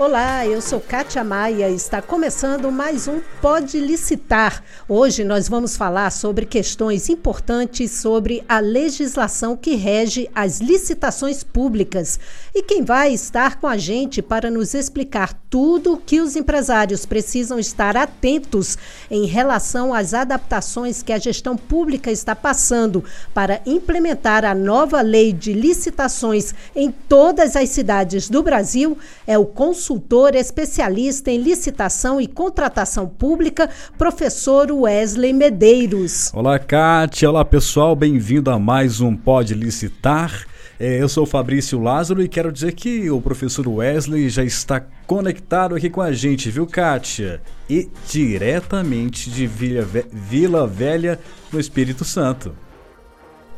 Olá, eu sou Kátia Maia e está começando mais um Pode Licitar. Hoje nós vamos falar sobre questões importantes sobre a legislação que rege as licitações públicas. E quem vai estar com a gente para nos explicar tudo o que os empresários precisam estar atentos em relação às adaptações que a gestão pública está passando para implementar a nova lei de licitações em todas as cidades do Brasil é o consultor consultor especialista em licitação e contratação pública, professor Wesley Medeiros. Olá, Kátia. Olá, pessoal. Bem-vindo a mais um Pode Licitar. É, eu sou o Fabrício Lázaro e quero dizer que o professor Wesley já está conectado aqui com a gente, viu, Kátia? E diretamente de Vila Velha, no Espírito Santo.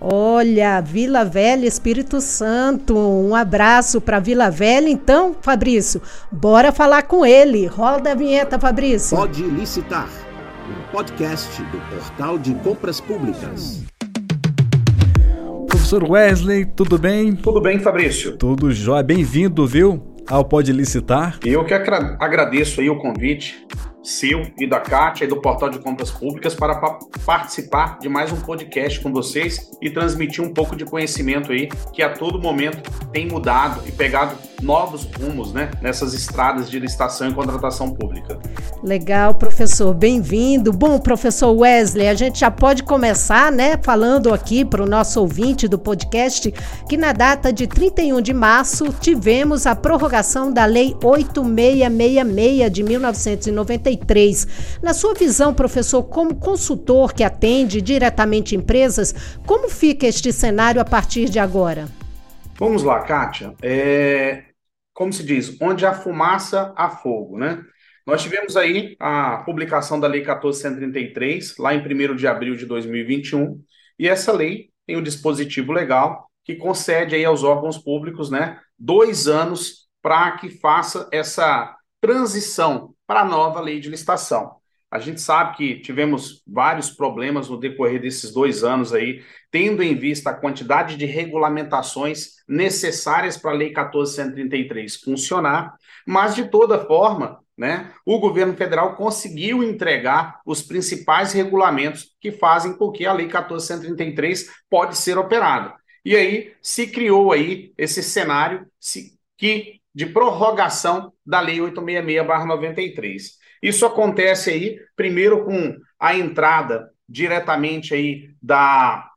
Olha, Vila Velha, Espírito Santo. Um abraço para Vila Velha. Então, Fabrício, bora falar com ele. Roda a vinheta, Fabrício. Pode licitar. Um podcast do Portal de Compras Públicas. Professor Wesley, tudo bem? Tudo bem, Fabrício. Tudo jóia. Bem-vindo, viu? Ao Pode Licitar. Eu que agradeço aí o convite seu e da Kátia e do Portal de Compras Públicas para pa participar de mais um podcast com vocês e transmitir um pouco de conhecimento aí que a todo momento tem mudado e pegado novos rumos, né, nessas estradas de licitação e contratação pública. Legal, professor, bem-vindo. Bom, professor Wesley, a gente já pode começar, né, falando aqui para o nosso ouvinte do podcast que na data de 31 de março tivemos a prorrogação da Lei 8666 de 1993 na sua visão, professor, como consultor que atende diretamente empresas, como fica este cenário a partir de agora? Vamos lá, Kátia. É, como se diz, onde há fumaça, há fogo, né? Nós tivemos aí a publicação da Lei 1433, lá em 1 de abril de 2021, e essa lei tem um dispositivo legal que concede aí aos órgãos públicos, né, dois anos para que faça essa transição para a nova lei de licitação. A gente sabe que tivemos vários problemas no decorrer desses dois anos aí, tendo em vista a quantidade de regulamentações necessárias para a Lei 1433 funcionar, mas de toda forma, né, o governo federal conseguiu entregar os principais regulamentos que fazem com que a Lei 1433 pode ser operada. E aí se criou aí esse cenário que de prorrogação da Lei 866/93. Isso acontece aí primeiro com a entrada diretamente aí da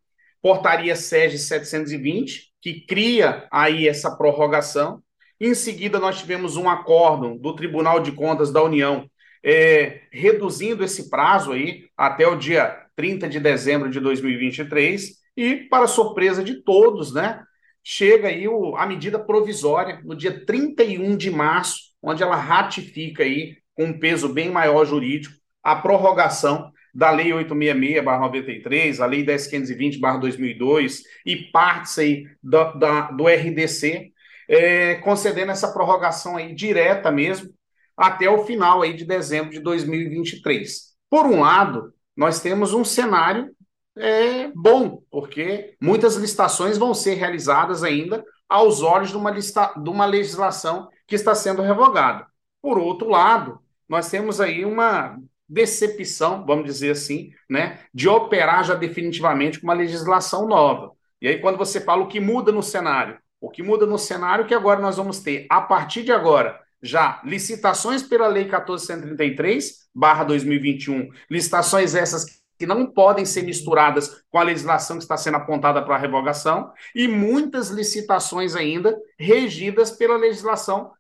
Portaria SEG 720, que cria aí essa prorrogação. Em seguida, nós tivemos um acórdão do Tribunal de Contas da União. É, reduzindo esse prazo aí até o dia 30 de dezembro de 2023 e, para surpresa de todos, né, chega aí o, a medida provisória no dia 31 de março, onde ela ratifica aí, com um peso bem maior jurídico, a prorrogação da Lei 866-93, a Lei 10520-2002 e partes aí do, da, do RDC, é, concedendo essa prorrogação aí direta mesmo até o final aí de dezembro de 2023. Por um lado, nós temos um cenário é bom, porque muitas licitações vão ser realizadas ainda aos olhos de uma, lista, de uma legislação que está sendo revogada. Por outro lado, nós temos aí uma decepção, vamos dizer assim, né, de operar já definitivamente com uma legislação nova. E aí, quando você fala o que muda no cenário, o que muda no cenário é que agora nós vamos ter, a partir de agora, já licitações pela Lei 1433, barra 2021, licitações essas que não podem ser misturadas com a legislação que está sendo apontada para a revogação, e muitas licitações ainda regidas pela legislação,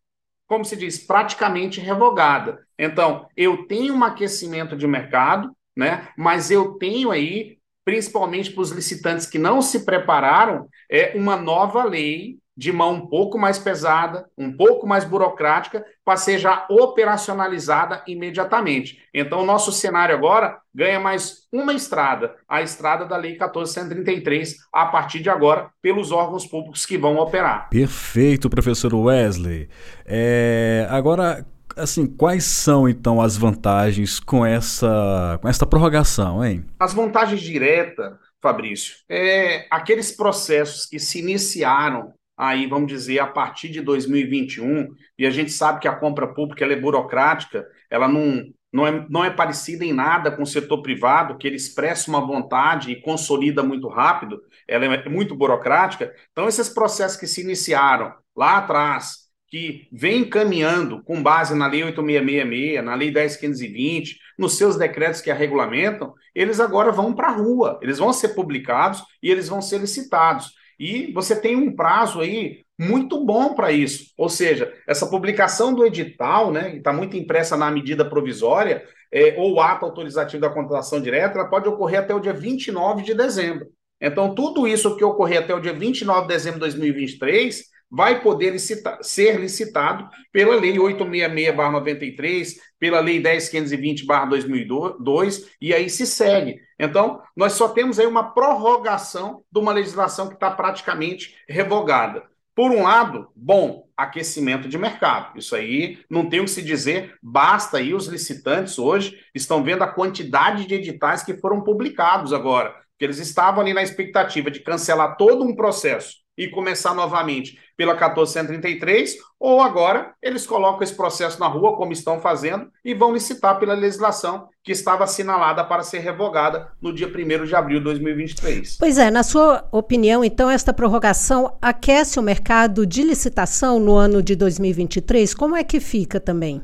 como se diz, praticamente revogada. Então, eu tenho um aquecimento de mercado, né? mas eu tenho aí, principalmente para os licitantes que não se prepararam, é uma nova lei de mão um pouco mais pesada, um pouco mais burocrática, para ser já operacionalizada imediatamente. Então, o nosso cenário agora ganha mais uma estrada, a estrada da Lei 1433, a partir de agora, pelos órgãos públicos que vão operar. Perfeito, professor Wesley. É, agora, assim, quais são então as vantagens com essa, com essa prorrogação, hein? As vantagens diretas, Fabrício, é aqueles processos que se iniciaram aí, vamos dizer, a partir de 2021, e a gente sabe que a compra pública é burocrática, ela não, não, é, não é parecida em nada com o setor privado, que ele expressa uma vontade e consolida muito rápido, ela é muito burocrática. Então, esses processos que se iniciaram lá atrás, que vem caminhando com base na Lei 8666, na Lei 10520, nos seus decretos que a regulamentam, eles agora vão para a rua, eles vão ser publicados e eles vão ser licitados. E você tem um prazo aí muito bom para isso. Ou seja, essa publicação do edital, né, que está muito impressa na medida provisória, é, ou ato autorizativo da contratação direta, ela pode ocorrer até o dia 29 de dezembro. Então, tudo isso que ocorrer até o dia 29 de dezembro de 2023 vai poder licita ser licitado pela Lei 866-93, pela Lei 10.520-2002, e aí se segue. Então, nós só temos aí uma prorrogação de uma legislação que está praticamente revogada. Por um lado, bom, aquecimento de mercado. Isso aí não tem o que se dizer, basta aí os licitantes hoje estão vendo a quantidade de editais que foram publicados agora, que eles estavam ali na expectativa de cancelar todo um processo e começar novamente pela 1433, ou agora eles colocam esse processo na rua, como estão fazendo, e vão licitar pela legislação que estava assinalada para ser revogada no dia 1 de abril de 2023. Pois é, na sua opinião, então, esta prorrogação aquece o mercado de licitação no ano de 2023? Como é que fica também?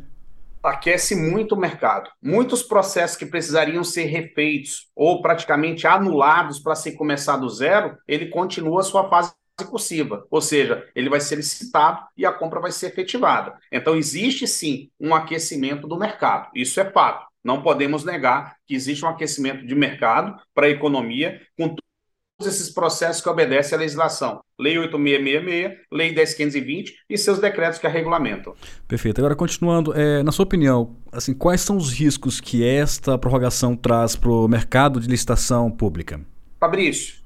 aquece muito o mercado. Muitos processos que precisariam ser refeitos ou praticamente anulados para se começar do zero, ele continua a sua fase cursiva, ou seja, ele vai ser licitado e a compra vai ser efetivada. Então, existe sim um aquecimento do mercado, isso é fato. Não podemos negar que existe um aquecimento de mercado para a economia, com todos esses processos que obedecem à legislação. Lei 8666, Lei 10520 e seus decretos que a regulamentam. Perfeito. Agora, continuando, é, na sua opinião, assim, quais são os riscos que esta prorrogação traz para o mercado de licitação pública? Fabrício,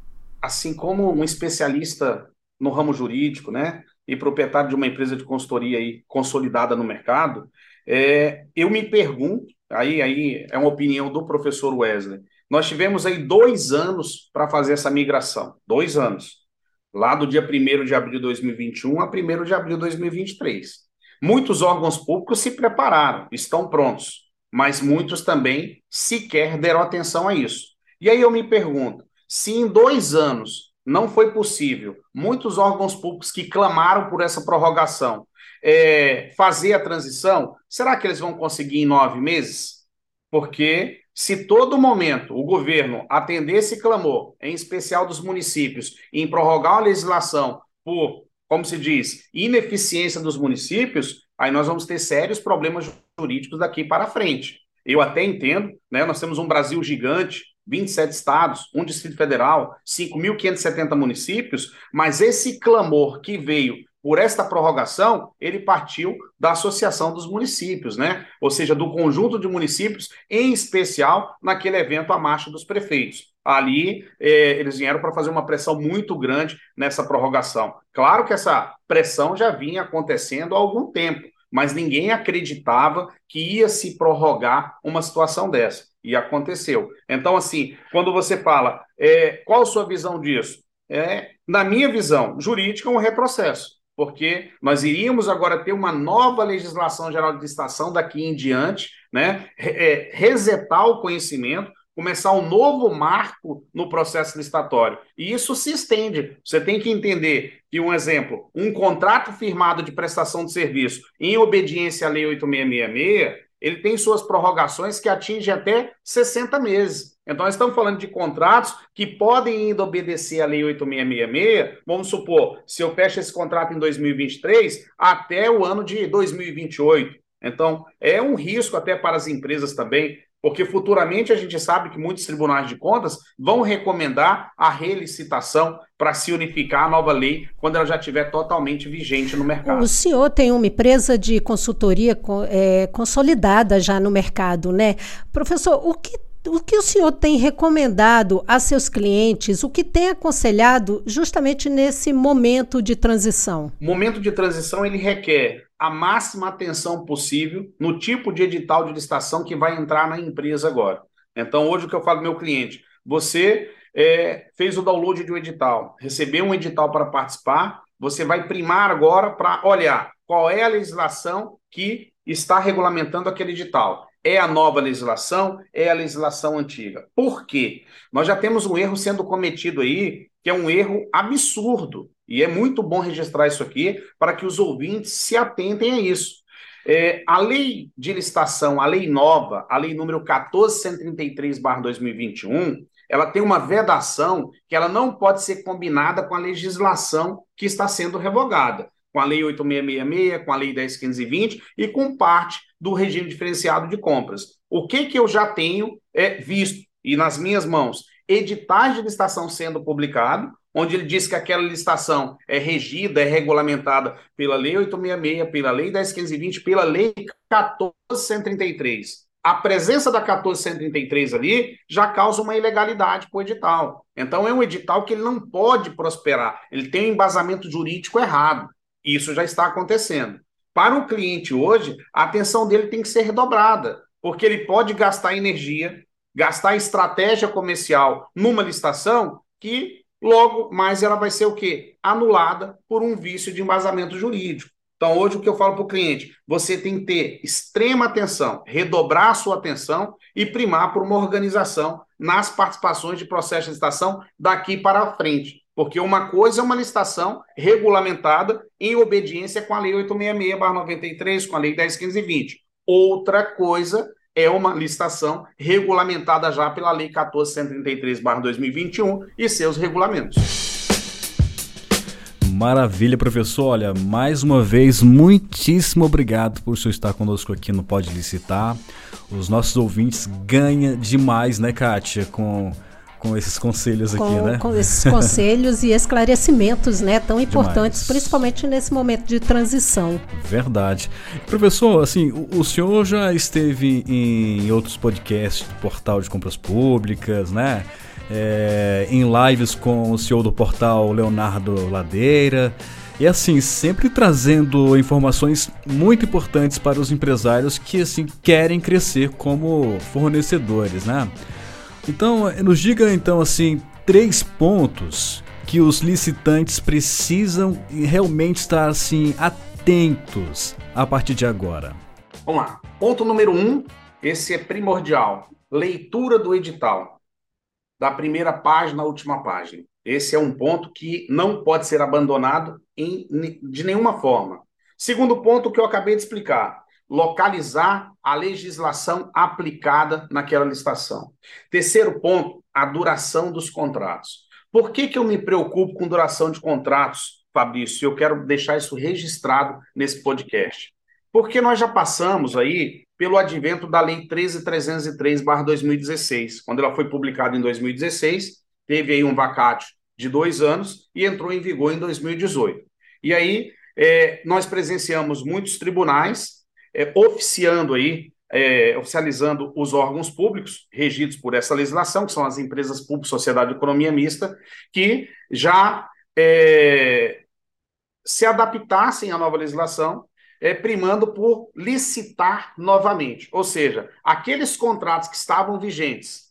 assim como um especialista no ramo jurídico, né, e proprietário de uma empresa de consultoria aí consolidada no mercado, é, eu me pergunto, aí, aí é uma opinião do professor Wesley, nós tivemos aí dois anos para fazer essa migração, dois anos, lá do dia 1 de abril de 2021 a 1 de abril de 2023. Muitos órgãos públicos se prepararam, estão prontos, mas muitos também sequer deram atenção a isso. E aí eu me pergunto, se em dois anos não foi possível, muitos órgãos públicos que clamaram por essa prorrogação é, fazer a transição, será que eles vão conseguir em nove meses? Porque se todo momento o governo atender esse clamor, em especial dos municípios, em prorrogar a legislação por, como se diz, ineficiência dos municípios, aí nós vamos ter sérios problemas jurídicos daqui para frente. Eu até entendo, né? Nós temos um Brasil gigante, 27 estados, um Distrito Federal, 5.570 municípios, mas esse clamor que veio por esta prorrogação, ele partiu da Associação dos Municípios, né? Ou seja, do conjunto de municípios, em especial naquele evento a Marcha dos Prefeitos. Ali, eh, eles vieram para fazer uma pressão muito grande nessa prorrogação. Claro que essa pressão já vinha acontecendo há algum tempo, mas ninguém acreditava que ia se prorrogar uma situação dessa. E aconteceu. Então, assim, quando você fala, é, qual a sua visão disso? É, na minha visão, jurídica um retrocesso, porque nós iríamos agora ter uma nova legislação geral de licitação daqui em diante, né? É, resetar o conhecimento, começar um novo marco no processo licitatório. E isso se estende. Você tem que entender que, um exemplo, um contrato firmado de prestação de serviço em obediência à Lei 8666, ele tem suas prorrogações que atingem até 60 meses. Então, nós estamos falando de contratos que podem ainda obedecer à Lei 8666. Vamos supor, se eu fecho esse contrato em 2023, até o ano de 2028. Então, é um risco até para as empresas também, porque futuramente a gente sabe que muitos tribunais de contas vão recomendar a relicitação para se unificar a nova lei quando ela já estiver totalmente vigente no mercado. O senhor tem uma empresa de consultoria é, consolidada já no mercado, né? Professor, o que o que o senhor tem recomendado a seus clientes, o que tem aconselhado justamente nesse momento de transição? O momento de transição ele requer a máxima atenção possível no tipo de edital de licitação que vai entrar na empresa agora. Então, hoje o que eu falo meu cliente, você é, fez o download de um edital, recebeu um edital para participar, você vai primar agora para olhar qual é a legislação que está regulamentando aquele edital. É a nova legislação? É a legislação antiga? Por quê? Nós já temos um erro sendo cometido aí, que é um erro absurdo. E é muito bom registrar isso aqui para que os ouvintes se atentem a isso. É, a lei de licitação, a lei nova, a lei número 1433-2021, ela tem uma vedação que ela não pode ser combinada com a legislação que está sendo revogada, com a lei 8666, com a lei 10520 e com parte do regime diferenciado de compras. O que que eu já tenho é visto e nas minhas mãos? Editais de licitação sendo publicado, onde ele diz que aquela licitação é regida, é regulamentada pela Lei 866, pela Lei 10520, pela Lei 14133 a presença da 1433 ali já causa uma ilegalidade para o edital. Então é um edital que ele não pode prosperar, ele tem um embasamento jurídico errado. Isso já está acontecendo. Para o cliente hoje, a atenção dele tem que ser redobrada, porque ele pode gastar energia, gastar estratégia comercial numa licitação que logo mais ela vai ser o quê? Anulada por um vício de embasamento jurídico. Então, hoje, o que eu falo para o cliente? Você tem que ter extrema atenção, redobrar a sua atenção e primar por uma organização nas participações de processo de licitação daqui para frente. Porque uma coisa é uma licitação regulamentada em obediência com a Lei 866-93, com a Lei 10.1520. Outra coisa é uma licitação regulamentada já pela Lei 1433-2021 e seus regulamentos. Maravilha, professor. Olha, mais uma vez, muitíssimo obrigado por senhor estar conosco aqui no Pode Licitar. Os nossos ouvintes ganham demais, né, Kátia, com, com esses conselhos com, aqui, né? Com esses conselhos e esclarecimentos, né, tão importantes, demais. principalmente nesse momento de transição. Verdade. Professor, assim, o, o senhor já esteve em outros podcasts do Portal de Compras Públicas, né? é, em lives com o CEO do portal Leonardo Ladeira. E assim, sempre trazendo informações muito importantes para os empresários que assim querem crescer como fornecedores, né? Então, nos diga então assim três pontos que os licitantes precisam realmente estar assim atentos a partir de agora. Vamos lá. Ponto número um, esse é primordial. Leitura do edital da primeira página à última página. Esse é um ponto que não pode ser abandonado em, de nenhuma forma. Segundo ponto que eu acabei de explicar, localizar a legislação aplicada naquela licitação. Terceiro ponto, a duração dos contratos. Por que, que eu me preocupo com duração de contratos, Fabrício? Eu quero deixar isso registrado nesse podcast. Porque nós já passamos aí pelo advento da Lei 13.303/2016. Quando ela foi publicada em 2016, teve aí um vacate de dois anos e entrou em vigor em 2018. E aí é, nós presenciamos muitos tribunais é, oficiando aí, é, oficializando os órgãos públicos regidos por essa legislação, que são as empresas públicas, sociedade de economia mista, que já é, se adaptassem à nova legislação é, primando por licitar novamente. Ou seja, aqueles contratos que estavam vigentes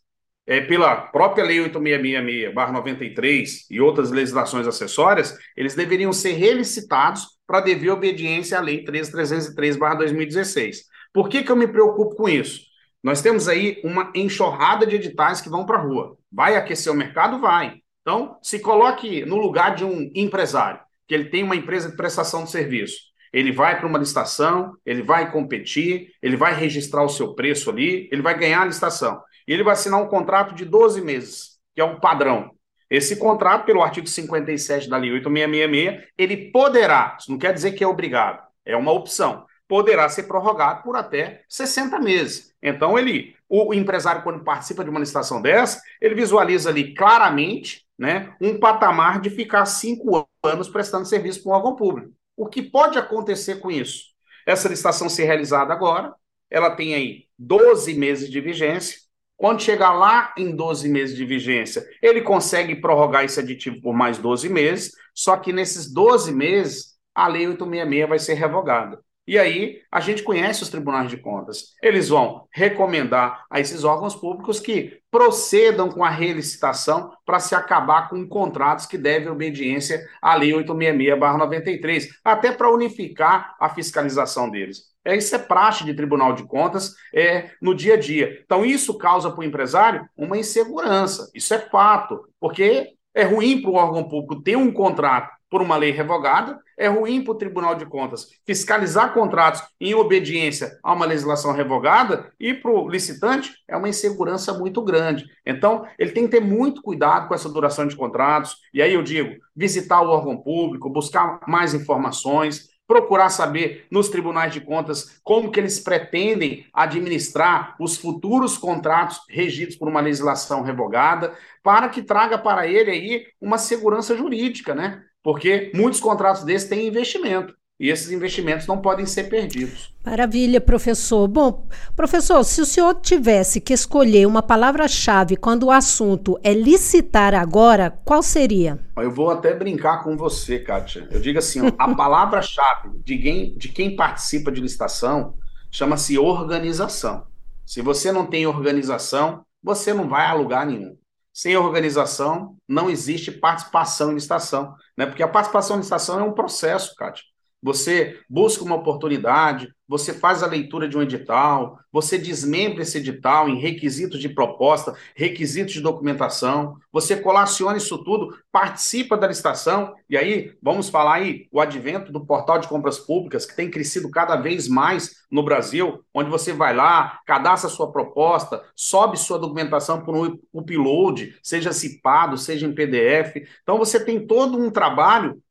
é, pela própria Lei 8666-93 e outras legislações acessórias, eles deveriam ser relicitados para dever obediência à Lei 13303-2016. Por que, que eu me preocupo com isso? Nós temos aí uma enxurrada de editais que vão para a rua. Vai aquecer o mercado? Vai. Então, se coloque no lugar de um empresário, que ele tem uma empresa de prestação de serviço ele vai para uma licitação, ele vai competir, ele vai registrar o seu preço ali, ele vai ganhar a licitação. E ele vai assinar um contrato de 12 meses, que é o padrão. Esse contrato, pelo artigo 57 da Lei 8666, ele poderá, isso não quer dizer que é obrigado, é uma opção, poderá ser prorrogado por até 60 meses. Então, ele, o empresário, quando participa de uma licitação dessa, ele visualiza ali claramente né, um patamar de ficar cinco anos prestando serviço para um órgão público. O que pode acontecer com isso? Essa licitação ser realizada agora, ela tem aí 12 meses de vigência. Quando chegar lá em 12 meses de vigência, ele consegue prorrogar esse aditivo por mais 12 meses, só que nesses 12 meses, a Lei 866 vai ser revogada. E aí a gente conhece os tribunais de contas. Eles vão recomendar a esses órgãos públicos que procedam com a relicitação para se acabar com contratos que devem obediência à Lei 866-93, até para unificar a fiscalização deles. É, isso é praxe de Tribunal de Contas é, no dia a dia. Então, isso causa para o empresário uma insegurança. Isso é fato, porque é ruim para o órgão público ter um contrato por uma lei revogada, é ruim para o Tribunal de Contas fiscalizar contratos em obediência a uma legislação revogada, e para o licitante é uma insegurança muito grande. Então, ele tem que ter muito cuidado com essa duração de contratos, e aí eu digo, visitar o órgão público, buscar mais informações, procurar saber nos tribunais de contas como que eles pretendem administrar os futuros contratos regidos por uma legislação revogada, para que traga para ele aí uma segurança jurídica, né? Porque muitos contratos desses têm investimento. E esses investimentos não podem ser perdidos. Maravilha, professor. Bom, professor, se o senhor tivesse que escolher uma palavra-chave quando o assunto é licitar agora, qual seria? Eu vou até brincar com você, Kátia. Eu digo assim: ó, a palavra-chave de quem, de quem participa de licitação chama-se organização. Se você não tem organização, você não vai a lugar nenhum. Sem organização, não existe participação em licitação. Né? Porque a participação em licitação é um processo, Kátia. Você busca uma oportunidade, você faz a leitura de um edital, você desmembra esse edital em requisitos de proposta, requisitos de documentação, você colaciona isso tudo, participa da licitação, e aí vamos falar aí o advento do portal de compras públicas, que tem crescido cada vez mais no Brasil, onde você vai lá, cadastra sua proposta, sobe sua documentação por um upload, seja cipado, seja em PDF. Então você tem todo um trabalho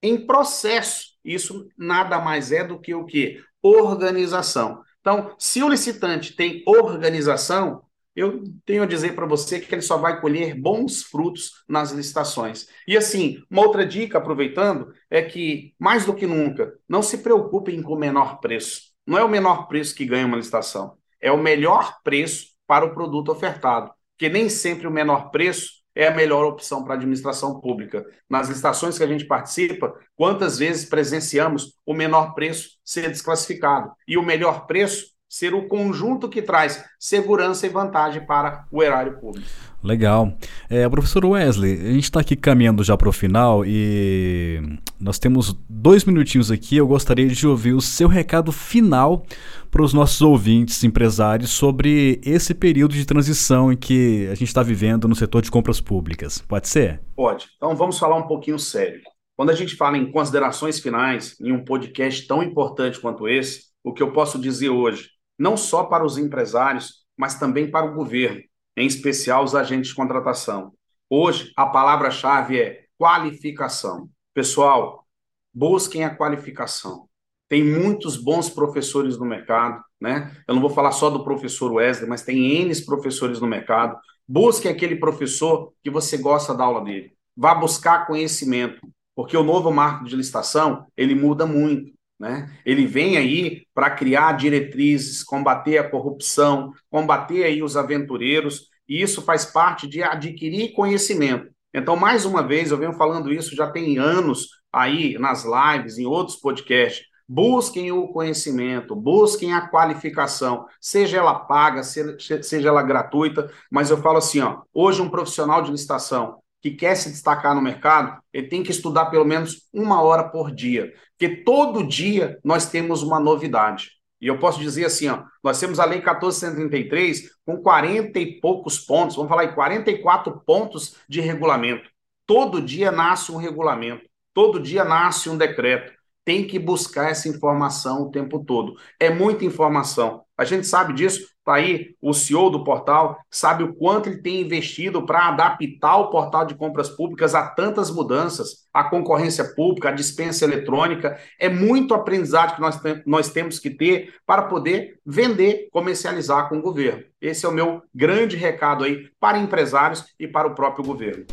em processo isso nada mais é do que o que? Organização. Então, se o licitante tem organização, eu tenho a dizer para você que ele só vai colher bons frutos nas licitações. E assim, uma outra dica, aproveitando, é que, mais do que nunca, não se preocupem com o menor preço. Não é o menor preço que ganha uma licitação, é o melhor preço para o produto ofertado. Porque nem sempre o menor preço é a melhor opção para a administração pública. Nas licitações que a gente participa, quantas vezes presenciamos o menor preço ser desclassificado e o melhor preço ser o conjunto que traz segurança e vantagem para o erário público. Legal. É, professor Wesley, a gente está aqui caminhando já para o final e nós temos dois minutinhos aqui. Eu gostaria de ouvir o seu recado final para os nossos ouvintes empresários sobre esse período de transição em que a gente está vivendo no setor de compras públicas. Pode ser? Pode. Então vamos falar um pouquinho sério. Quando a gente fala em considerações finais, em um podcast tão importante quanto esse, o que eu posso dizer hoje não só para os empresários, mas também para o governo, em especial os agentes de contratação. Hoje, a palavra-chave é qualificação. Pessoal, busquem a qualificação. Tem muitos bons professores no mercado, né? Eu não vou falar só do professor Wesley, mas tem N professores no mercado. Busquem aquele professor que você gosta da aula dele. Vá buscar conhecimento, porque o novo marco de licitação, ele muda muito. Né? Ele vem aí para criar diretrizes, combater a corrupção, combater aí os aventureiros, e isso faz parte de adquirir conhecimento. Então, mais uma vez, eu venho falando isso já tem anos aí nas lives, em outros podcasts. Busquem o conhecimento, busquem a qualificação, seja ela paga, seja ela gratuita, mas eu falo assim, ó, hoje um profissional de licitação que quer se destacar no mercado, ele tem que estudar pelo menos uma hora por dia, porque todo dia nós temos uma novidade. E eu posso dizer assim, ó, nós temos a Lei 1433 com 40 e poucos pontos, vamos falar aí, 44 pontos de regulamento. Todo dia nasce um regulamento, todo dia nasce um decreto. Tem que buscar essa informação o tempo todo. É muita informação. A gente sabe disso, Está aí o CEO do portal, sabe o quanto ele tem investido para adaptar o portal de compras públicas a tantas mudanças, a concorrência pública, a dispensa eletrônica. É muito aprendizado que nós, nós temos que ter para poder vender, comercializar com o governo. Esse é o meu grande recado aí para empresários e para o próprio governo.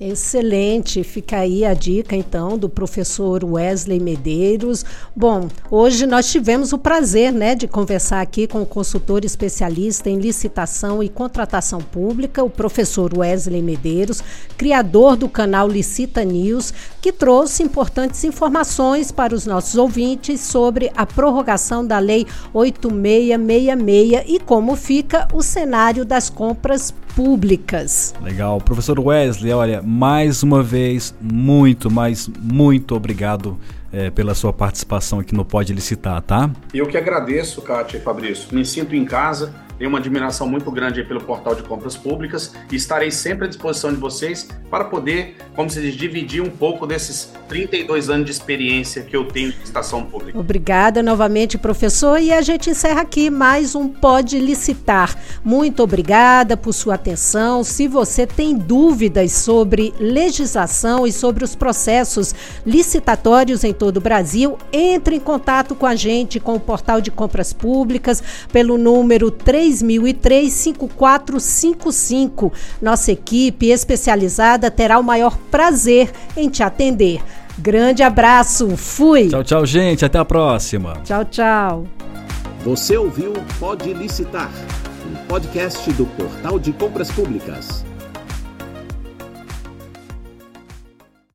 Excelente, fica aí a dica então do professor Wesley Medeiros. Bom, hoje nós tivemos o prazer, né, de conversar aqui com o consultor especialista em licitação e contratação pública, o professor Wesley Medeiros, criador do canal Licita News, que trouxe importantes informações para os nossos ouvintes sobre a prorrogação da lei 8666 e como fica o cenário das compras públicas. Legal. Professor Wesley, olha, mais uma vez, muito, mas muito obrigado é, pela sua participação aqui no Pode Licitar, tá? Eu que agradeço, Kátia e Fabrício. Me sinto em casa tenho uma admiração muito grande pelo portal de compras públicas e estarei sempre à disposição de vocês para poder, como se diz, dividir um pouco desses 32 anos de experiência que eu tenho de estação pública. Obrigada novamente, professor. E a gente encerra aqui mais um Pode Licitar. Muito obrigada por sua atenção. Se você tem dúvidas sobre legislação e sobre os processos licitatórios em todo o Brasil, entre em contato com a gente, com o portal de compras públicas, pelo número 3 3003 5455. Nossa equipe especializada terá o maior prazer em te atender. Grande abraço, fui! Tchau, tchau, gente, até a próxima. Tchau, tchau. Você ouviu Pode Licitar, um podcast do Portal de Compras Públicas.